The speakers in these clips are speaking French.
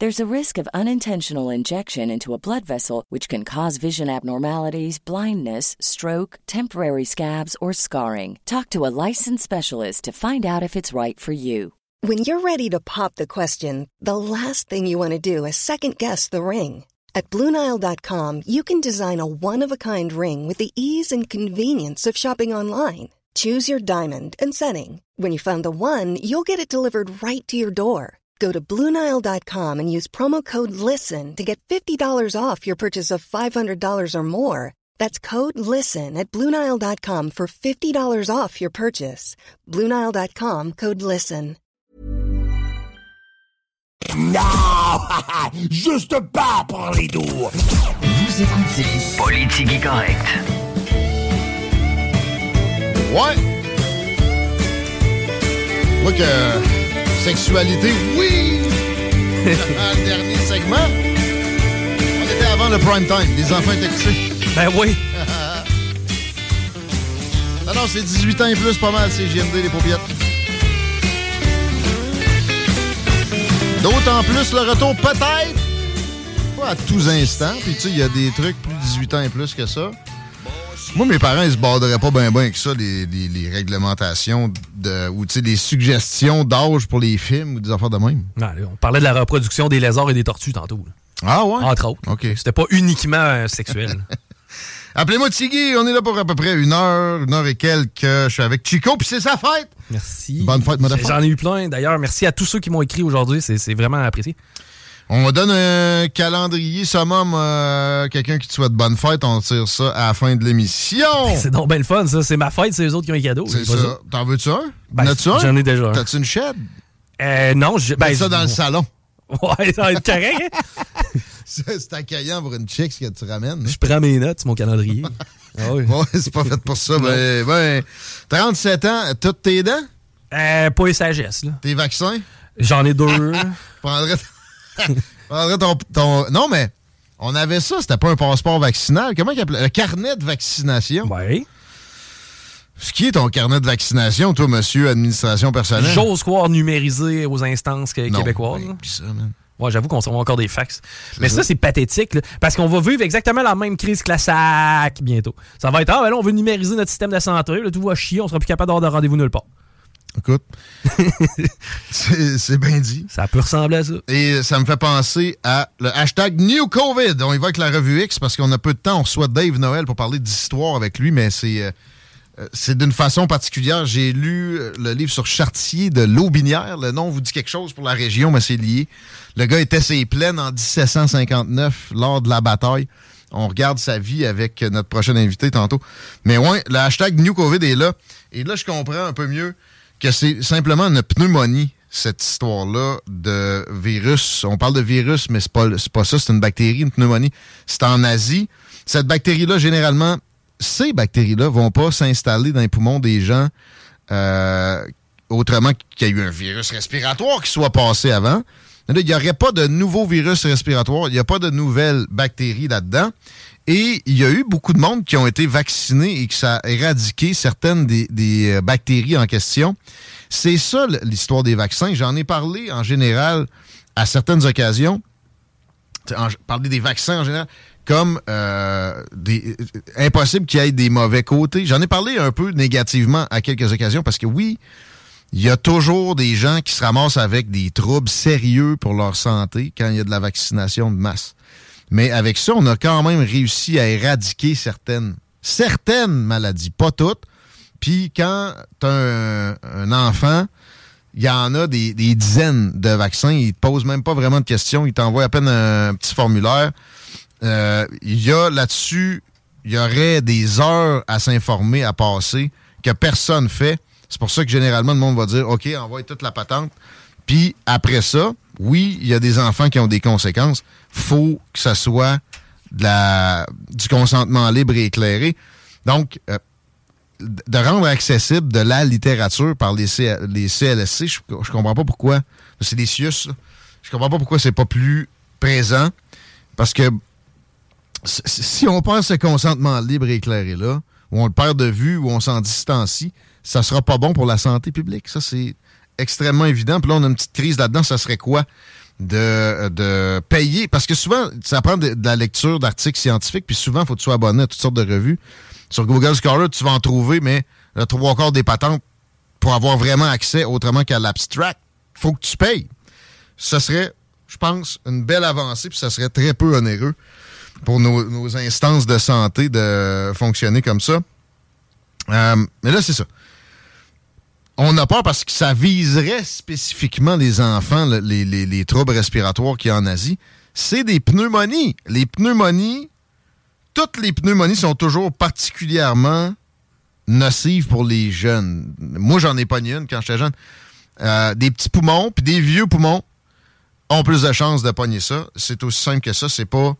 There's a risk of unintentional injection into a blood vessel, which can cause vision abnormalities, blindness, stroke, temporary scabs, or scarring. Talk to a licensed specialist to find out if it's right for you. When you're ready to pop the question, the last thing you want to do is second guess the ring. At Bluenile.com, you can design a one of a kind ring with the ease and convenience of shopping online. Choose your diamond and setting. When you find the one, you'll get it delivered right to your door. Go to Bluenile.com and use promo code LISTEN to get $50 off your purchase of $500 or more. That's code LISTEN at Bluenile.com for $50 off your purchase. Bluenile.com code LISTEN. Non Juste pas pour les doux Vous écoutez Politique Correct. Ouais. Moi que sexualité, oui. le dernier segment. On était avant le prime time. Les enfants étaient couchés. Ben oui. non, non, c'est 18 ans et plus, pas mal, c'est GMD, les paupiètes. D'autant plus le retour, peut-être, pas à tous instants. Puis, tu sais, il y a des trucs plus de 18 ans et plus que ça. Moi, mes parents, ils se borderaient pas bien ben avec ça, les, les, les réglementations de, ou les suggestions d'âge pour les films ou des affaires de même. Non, on parlait de la reproduction des lézards et des tortues tantôt. là. Ah ouais? Entre autres. OK. C'était pas uniquement euh, sexuel. Appelez-moi Tiggy, on est là pour à peu près une heure, une heure et quelques. Je suis avec Chico, puis c'est sa fête. Merci. Bonne fête, motherfucker. J'en ai eu plein. D'ailleurs, merci à tous ceux qui m'ont écrit aujourd'hui. C'est vraiment apprécié. On donne un calendrier summum à quelqu'un qui te souhaite bonne fête. On tire ça à la fin de l'émission. C'est donc bien le fun, ça. C'est ma fête, c'est les autres qui ont un cadeau. C'est pas ça. T'en veux-tu un? Ben, En as-tu un? j'en ai déjà un. T'as-tu une shed? Euh, non, je. Ben, ça dans le salon. Ouais, ça va être correct. hein? C'est accueillant pour une chick que tu ramènes. hein? Je prends mes notes, mon calendrier. Ah oui. Ouais, c'est pas fait pour ça. Ben, ben, 37 ans, toutes tes dents? Euh, pas les sagesse, là. Tes vaccins? J'en ai deux. Prendrais ton, ton- Non, mais on avait ça, c'était pas un passeport vaccinal. Comment il appelait? Le carnet de vaccination. Oui. Ce qui est ton carnet de vaccination, toi, monsieur administration personnelle? J'ose croire numérisé aux instances Non, québécoises. ben, ça, man. Ouais, j'avoue qu'on s'envoie encore des fax. Mais ça. ça, c'est pathétique, là, parce qu'on va vivre exactement la même crise que la SAC bientôt. Ça va être, ah, ben là, on veut numériser notre système de santé, là, tout va chier, on sera plus capable d'avoir de rendez-vous nulle part. Écoute, c'est bien dit. Ça peut ressembler à ça. Et ça me fait penser à le hashtag New COVID. On y va avec la revue X parce qu'on a peu de temps. On reçoit Dave Noël pour parler d'histoire avec lui, mais c'est euh, euh, c'est d'une façon particulière. J'ai lu euh, le livre sur Chartier de l'Aubinière. Le nom vous dit quelque chose pour la région, mais c'est lié. Le gars était ses plaines en 1759 lors de la bataille. on regarde sa vie avec notre prochain invité tantôt. Mais ouais, le hashtag New COVID est là. Et là, je comprends un peu mieux que c'est simplement une pneumonie, cette histoire-là de virus. On parle de virus, mais c'est pas, pas ça, c'est une bactérie, une pneumonie. C'est en Asie. Cette bactérie-là, généralement, ces bactéries-là vont pas s'installer dans les poumons des gens euh, autrement qu'il y a eu un virus respiratoire qui soit passé avant. Il n'y aurait pas de nouveaux virus respiratoires, il n'y a pas de nouvelles bactéries là-dedans. Et il y a eu beaucoup de monde qui ont été vaccinés et que ça a éradiqué certaines des, euh, bactéries en question. C'est ça l'histoire des vaccins. J'en ai parlé en général à certaines occasions. En, parler des vaccins en général comme euh, des, euh, impossible qu'il y ait des mauvais côtés. J'en ai parlé un peu négativement à quelques occasions parce que oui, il y a toujours des gens qui se ramassent avec des troubles sérieux pour leur santé quand il y a de la vaccination de masse. Mais avec ça, on a quand même réussi à éradiquer certaines, certaines maladies, pas toutes. Puis quand tu as un, enfant, il y en a des, dizaines de vaccins. Ils te posent même pas vraiment de questions. Ils t'envoient à peine un petit formulaire. Euh, il y a là-dessus, il y aurait des heures à s'informer, à passer, que personne fait. C'est pour ça que généralement, le monde va dire OK, envoie toute la patente. Puis après ça, oui, il y a des enfants qui ont des conséquences. Faut que ça soit du consentement libre et éclairé. Donc, euh, de rendre accessible de la littérature par les, CLSC, je, je comprends pas pourquoi. C'est des CIUS. Je comprends pas pourquoi c'est pas plus présent. Parce que si on perd ce consentement libre et éclairé là, ou on le perd de vue, ou on s'en distancie, ça sera pas bon pour la santé publique. Ça, c'est extrêmement évident. Puis là, on a une petite crise là-dedans. Ça serait quoi? De, de payer. Parce que souvent, ça prend de, la lecture d'articles scientifiques, puis souvent, il faut que tu sois abonné à toutes sortes de revues. Sur Google Scholar, tu vas en trouver, mais le trois quarts des patentes pour avoir vraiment accès autrement qu'à l'abstract, faut que tu payes. Ce serait, je pense, une belle avancée, puis ça serait très peu onéreux pour nos, instances de santé de fonctionner comme ça. Euh, mais là, c'est ça. On a peur parce que ça viserait spécifiquement les enfants, les, troubles respiratoires qu'il y a en Asie. C'est des pneumonies. Les pneumonies, toutes les pneumonies sont toujours particulièrement nocives pour les jeunes. Moi, j'en ai pas une quand j'étais jeune. Euh, des petits poumons, puis des vieux poumons ont plus de chances de pogner ça. C'est aussi simple que ça. C'est pas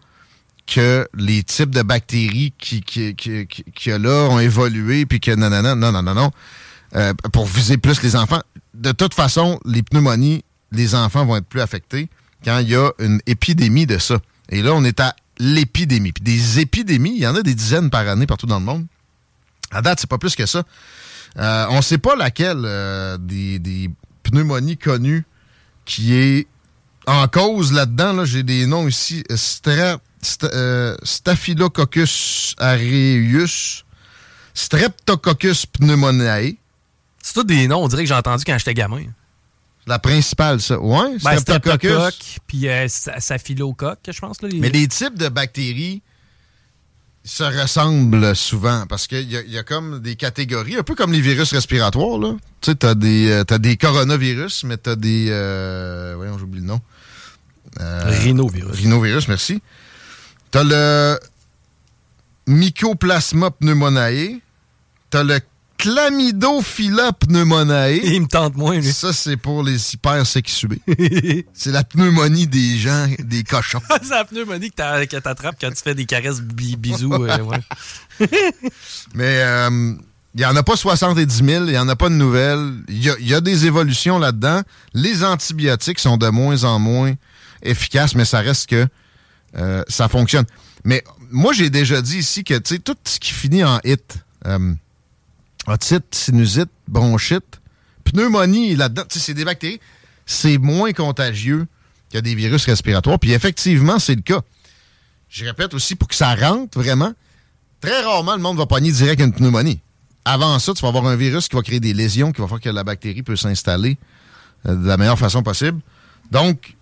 que les types de bactéries qui, qui, qui, qui, a là ont évolué, puis que non, non, non, non, non, non, euh, pour viser plus les enfants. De toute façon, les pneumonies, les enfants vont être plus affectés quand il y a une épidémie de ça. Et là, on est à l'épidémie. Puis des épidémies, il y en a des dizaines par année partout dans le monde. À date, c'est pas plus que ça. Euh, on ne sait pas laquelle euh, des, des, pneumonies connues qui est en cause là-dedans. Là, J'ai des noms ici. Staphylococcus aureus, Streptococcus pneumoniae. C'est tous des noms, on dirait que j'ai entendu quand j'étais gamin. La principale, ça. Ouais, ben, Streptococcus. Puis euh, Staphylocoque, je pense. Là, Mais les types de bactéries se ressemblent souvent parce qu'il y, a comme des catégories, un peu comme les virus respiratoires. Là. Tu sais, t'as des, euh, as des coronavirus, mais t'as des... Euh, voyons, j'oublie le nom. rhinovirus. Rhinovirus, merci. T'as le Mycoplasma pneumoniae. T'as le Chlamydophila pneumoniae. Il me tente moins, lui. Ça, c'est pour les hypersexués. c'est la pneumonie des gens, des cochons. c'est la pneumonie que t'attrapes quand tu fais des caresses bisous. Euh, Mais il n'y en a pas 70 000, il n'y en a pas de nouvelles. Il y, a des évolutions là-dedans. Les antibiotiques sont de moins en moins efficaces, mais ça reste que euh, ça fonctionne. Mais moi, j'ai déjà dit ici que tout ce qui finit en hit, euh, otite, sinusite, bronchite, pneumonie là-dedans, c'est des bactéries, c'est moins contagieux qu'il y a des virus respiratoires. Puis effectivement, c'est le cas. Je répète aussi, pour que ça rentre vraiment, très rarement le monde va pogner direct une pneumonie. Avant ça, tu vas avoir un virus qui va créer des lésions, qui va faire que la bactérie peut s'installer euh, de la meilleure façon possible. Donc,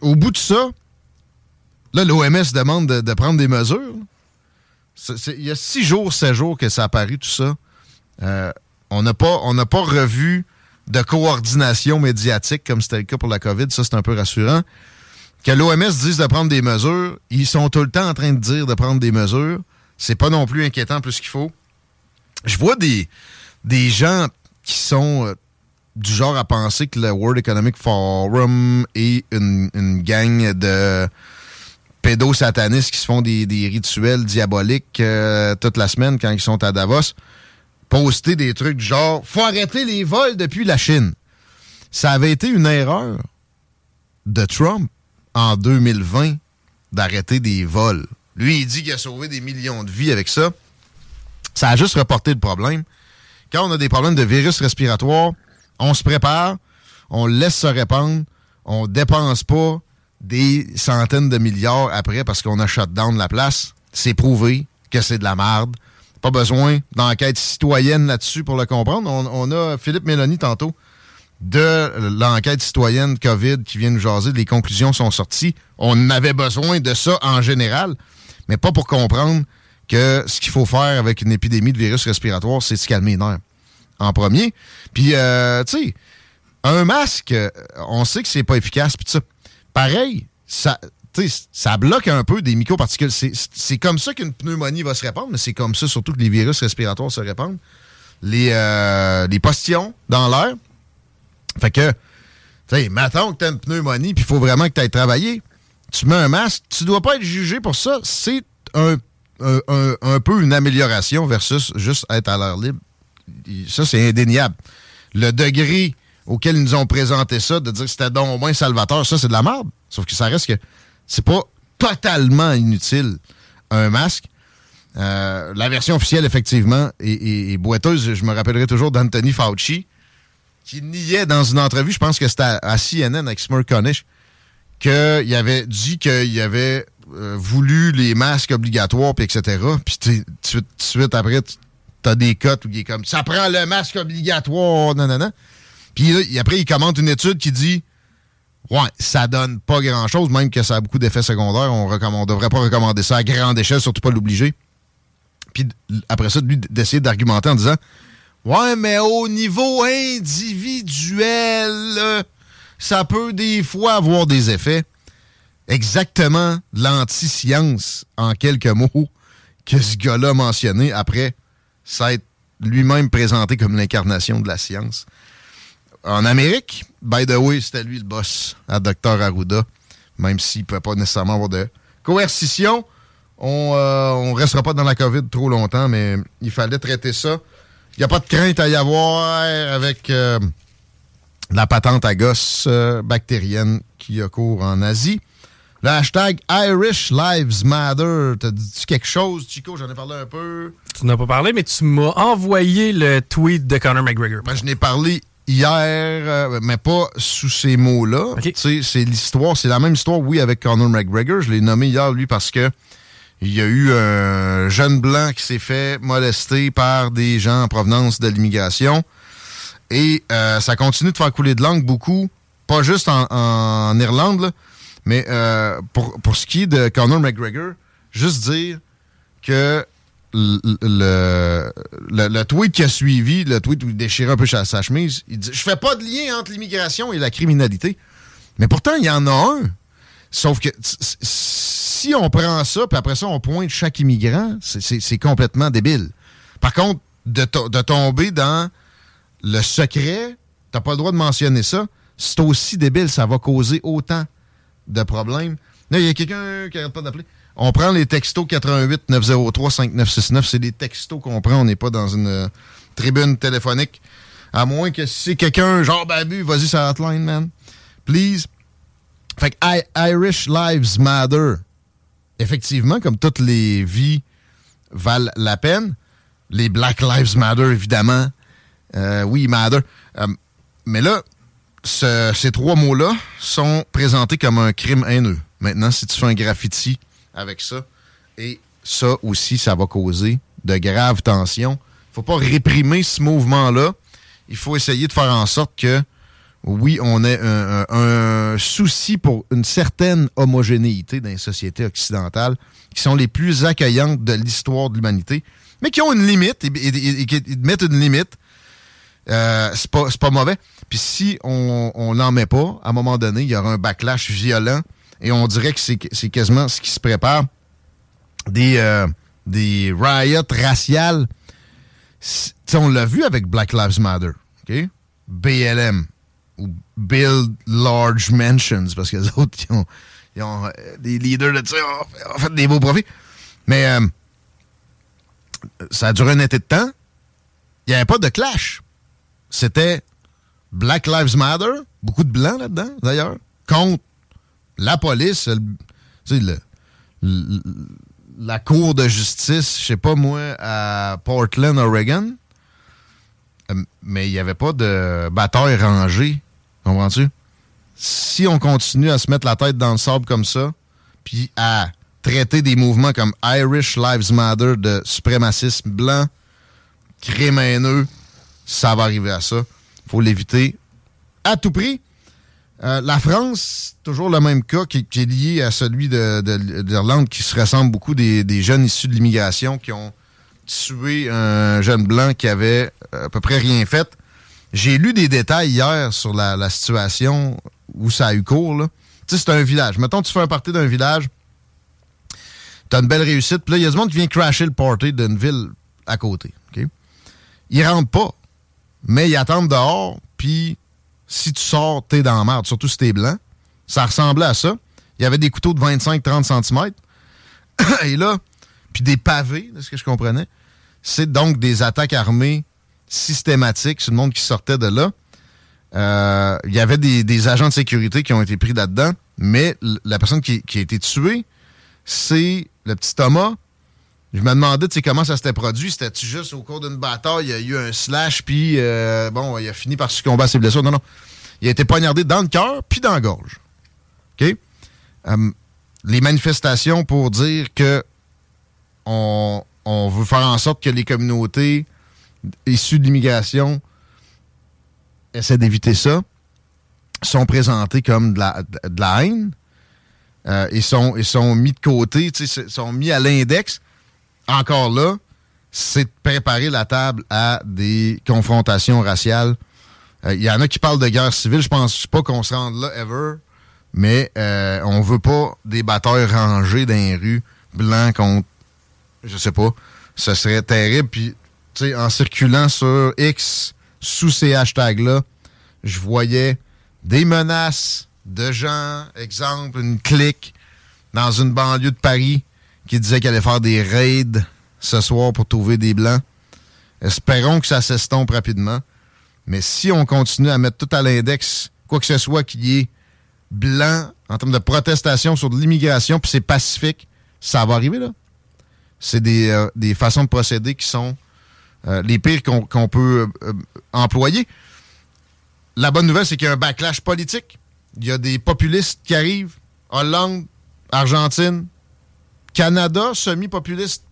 au bout de ça, Là, l'OMS demande de, prendre des mesures. il y a six jours, sept jours que ça a apparu, tout ça. Euh, on n'a pas, pas revu de coordination médiatique comme c'était le cas pour la COVID. Ça, c'est un peu rassurant. que l'OMS dise de prendre des mesures, ils sont tout le temps en train de dire de prendre des mesures. C'est pas non plus inquiétant plus qu'il faut. Je vois des, des gens qui sont euh, du genre à penser que le World Economic Forum est une, gang de pédosatanistes qui se font des, des rituels diaboliques euh, toute la semaine quand ils sont à Davos, poster des trucs du genre faut arrêter les vols depuis la Chine. Ça avait été une erreur de Trump en 2020 d'arrêter des vols. Lui, il dit qu'il a sauvé des millions de vies avec ça. Ça a juste reporté le problème. Quand on a des problèmes de virus respiratoire, on se prépare, on laisse se répandre, on dépense pas des centaines de milliards après parce qu'on a shut down la place. C'est prouvé que c'est de la merde. Pas besoin d'enquête citoyenne là-dessus pour le comprendre. On, a Philippe Mélanie tantôt de l'enquête citoyenne COVID qui vient nous jaser. Les conclusions sont sorties. On avait besoin de ça en général, mais pas pour comprendre que ce qu'il faut faire avec une épidémie de virus respiratoire, c'est se calmer les nerfs en premier. Puis, euh, tu sais, un masque, on sait que c'est pas efficace. Puis ça, pareil, ça, ça bloque un peu des microparticules. C'est comme ça qu'une pneumonie va se répandre, mais c'est comme ça surtout que les virus respiratoires se répandent. Les, euh, les postillons dans l'air. Fait que, tu sais, mettons que tu as une pneumonie, puis il faut vraiment que tu ailles travailler. Tu mets un masque, tu dois pas être jugé pour ça. C'est un, un, peu une amélioration versus juste être à l'air libre. Ça, c'est indéniable. Le degré auquel ils nous ont présenté ça, de dire que c'était donc au moins salvateur, ça, c'est de la merde. Sauf que ça reste que c'est pas totalement inutile, un masque. Euh, la version officielle, effectivement, est, boiteuse. Je me rappellerai toujours d'Anthony Fauci, qui niait dans une entrevue, je pense que c'était à, CNN avec Smurk Cornish, qu'il avait dit qu'il avait euh, voulu les masques obligatoires, puis etc. Puis tout de suite après, t'as des cotes où il est comme « ça prend le masque obligatoire », non. Puis après, il commente une étude qui dit Ouais, ça donne pas grand-chose, même que ça a beaucoup d'effets secondaires. On ne devrait pas recommander ça à grande échelle, surtout pas l'obliger. Puis après ça, lui, d'essayer d'argumenter en disant Ouais, mais au niveau individuel, ça peut des fois avoir des effets. Exactement l'anti-science, en quelques mots, que ce gars-là a mentionné après s'être lui-même présenté comme l'incarnation de la science en Amérique. By the way, c'était lui le boss à Dr. Arruda, même s'il ne peut pas nécessairement avoir de coercition. On ne euh, restera pas dans la COVID trop longtemps, mais il fallait traiter ça. Il n'y a pas de crainte à y avoir avec euh, la patente à gosse euh, bactérienne qui a cours en Asie. Le hashtag Irish Lives Matter. T'as dit quelque chose, Chico? J'en ai parlé un peu. Tu n'as pas parlé, mais tu m'as envoyé le tweet de Conor McGregor. Ben, je n'ai parlé hier, euh, mais pas sous ces mots-là. C'est l'histoire, c'est la même histoire, oui, avec Conor McGregor. Je l'ai nommé hier, lui, parce que il y a eu un jeune blanc qui s'est fait molester par des gens en provenance de l'immigration. Et euh, ça continue de faire couler de langue beaucoup, pas juste en, Irlande, mais euh, pour, pour ce qui est de Conor McGregor, juste dire que le, le, tweet qui a suivi, le tweet où il déchirait un peu sa, chemise, il dit Je fais pas de lien entre l'immigration et la criminalité. Mais pourtant, il y en a un. Sauf que si on prend ça, puis après ça, on pointe chaque immigrant, c'est complètement débile. Par contre, de, de tomber dans le secret, t'as pas le droit de mentionner ça, c'est aussi débile, ça va causer autant de problèmes. Là, il y a quelqu'un qui arrête pas d'appeler. On prend les textos 88 903 5969. C'est des textos qu'on prend. On n'est pas dans une euh, tribune téléphonique. À moins que si c'est quelqu'un, genre Babu, vas-y sur la hotline, man. Please. Fait que Irish Lives Matter. Effectivement, comme toutes les vies valent la peine. Les Black Lives Matter, évidemment. Euh, oui, matter. Euh, mais là, ces trois mots-là sont présentés comme un crime haineux. Maintenant, si tu fais un graffiti avec ça. Et ça aussi, ça va causer de graves tensions. Il ne faut pas réprimer ce mouvement-là. Il faut essayer de faire en sorte que, oui, on ait un, souci pour une certaine homogénéité dans les sociétés occidentales qui sont les plus accueillantes de l'histoire de l'humanité, mais qui ont une limite et, qui mettent une limite. Euh, c'est pas, pas mauvais. Puis si on n'en met pas, à un moment donné, il y aura un backlash violent Et on dirait que c'est quasiment ce qui se prépare. Des, euh, des riots raciales. on l'a vu avec Black Lives Matter. OK? BLM. Ou Build Large Mansions. Parce que les autres, ils ont, ils ont euh, des leaders de ça ont fait des beaux profits. Mais euh, ça a duré un été de temps. Il n'y avait pas de clash. C'était Black Lives Matter, beaucoup de blancs là-dedans, d'ailleurs, contre la police, la cour de justice, je sais pas moi, à Portland, Oregon. Euh, mais il n'y avait pas de bataille rangée. Comprends-tu? Si on continue à se mettre la tête dans le sable comme ça, puis à traiter des mouvements comme Irish Lives Matter de suprémacisme blanc, crémineux, ça va arriver à ça. faut l'éviter à tout prix. Euh, la France, toujours le même cas qui, est lié à celui d'Irlande, qui se ressemble beaucoup des, jeunes issus de l'immigration qui ont tué un jeune blanc qui avait à peu près rien fait. J'ai lu des détails hier sur la, situation où ça a eu cours. Tu sais, c'est un village. Mettons, tu fais un party d'un village, tu as une belle réussite, puis là, il y a du monde qui vient crasher le party d'une ville à côté. OK? Ils rentrent pas, mais ils attendent dehors, puis si tu sors, t'es dans la merde, surtout si t'es blanc. Ça ressemblait à ça. Il y avait des couteaux de 25-30 cm. Et là, puis des pavés, de ce que je comprenais. C'est donc des attaques armées systématiques sur le monde qui sortait de là. Euh, il y avait des, agents de sécurité qui ont été pris là-dedans, mais la personne qui, qui a été tuée, c'est le petit Thomas, je me demandais, comment ça s'était produit. C'était-tu juste au cours d'une bataille, il y a eu un slash, puis euh, bon, il a fini par succomber à ses blessures. Non, non. Il a été poignardé dans le cœur, puis dans la gorge. OK? Hum, les manifestations pour dire que on, veut faire en sorte que les communautés issues de l'immigration essaient d'éviter ça, sont présentées comme de la, de la haine. Euh, et sont, ils sont mis de côté, sont mis à l'index encore là, c'est de préparer la table à des confrontations raciales. Il euh, y en a qui parlent de guerre civile. Je pense pas qu'on se rende là ever. Mais euh, on veut pas des batailles rangées dans les rues, blancs contre. Je sais pas. Ce serait terrible. Puis, tu sais, en circulant sur X, sous ces hashtags-là, je voyais des menaces de gens, exemple, une clique dans une banlieue de Paris qui disait qu'elle allait faire des raids ce soir pour trouver des blancs. Espérons que ça s'estompe rapidement. Mais si on continue à mettre tout à l'index, quoi que ce soit qui est blanc en termes de protestation sur de l'immigration, puis c'est pacifique, ça va arriver là. C'est des, euh, façons de procéder qui sont euh, les pires qu'on peut euh, employer. La bonne nouvelle, c'est qu'il y a un backlash politique. Il y a des populistes qui arrivent. Hollande, Argentine, Canada, semi-populiste,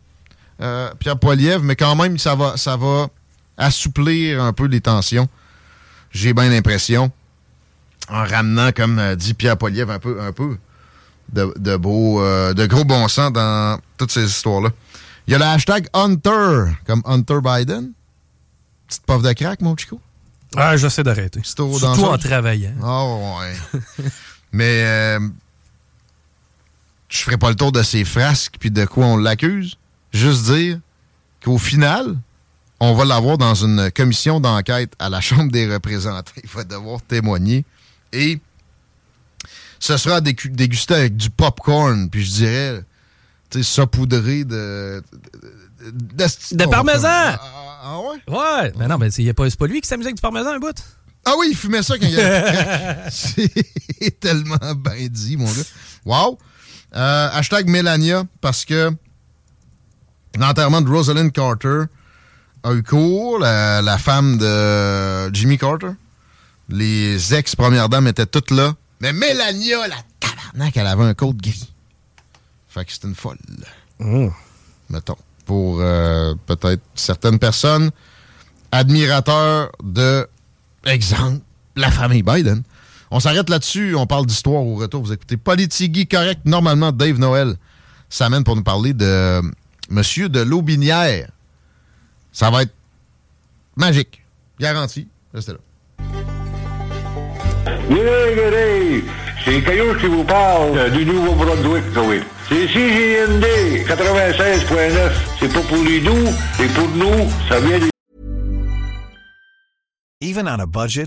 euh, Pierre Poilievre, mais quand même, ça va, ça va assouplir un peu les tensions. J'ai bien l'impression. En ramenant, comme euh, dit Pierre Poilievre, un peu, un peu de, beau, euh, de gros bon sens dans toutes ces histoires-là. Il y a le hashtag Hunter, comme Hunter Biden. Petite puff de crack, mon chico. Ah, j'essaie d'arrêter. Surtout en travaillant. Oh, ouais. Mais je ferai pas le tour de ces frasques puis de quoi on l'accuse. Juste dire qu'au final, on va l'avoir dans une commission d'enquête à la Chambre des représentants. Il va devoir témoigner. Et ce sera dégusté avec du popcorn, puis je dirais, tu sais, saupoudré de... De, de, parmesan! Ah, ah, ah, ouais? Ouais! Mais non, mais c'est pas, pas lui qui s'amusait avec du parmesan un bout? Ah oui, il fumait ça quand il y avait C'est tellement bien dit, mon gars. Wow! Euh, hashtag Melania, parce que l'enterrement de Rosalind Carter a eu cours, la, femme de Jimmy Carter. Les ex-premières dames étaient toutes là. Mais Melania, la tabarnak, elle avait un code gris. Fait que c'était une folle. Oh. Mettons. Pour euh, peut-être certaines personnes, admirateurs de, exemple, la famille Biden. On s'arrête là-dessus, on parle d'histoire au retour. Vous écoutez Politigui correct. Normalement, Dave Noël s'amène pour nous parler de Monsieur de Lobinière. Ça va être magique. Garanti. Restez là. C'est Caillou qui vous parle euh, du Nouveau-Brunswick, oui. C'est CGND 96.9. C'est pas pour les doux, c'est pour nous. Ça vient des... Even on a budget,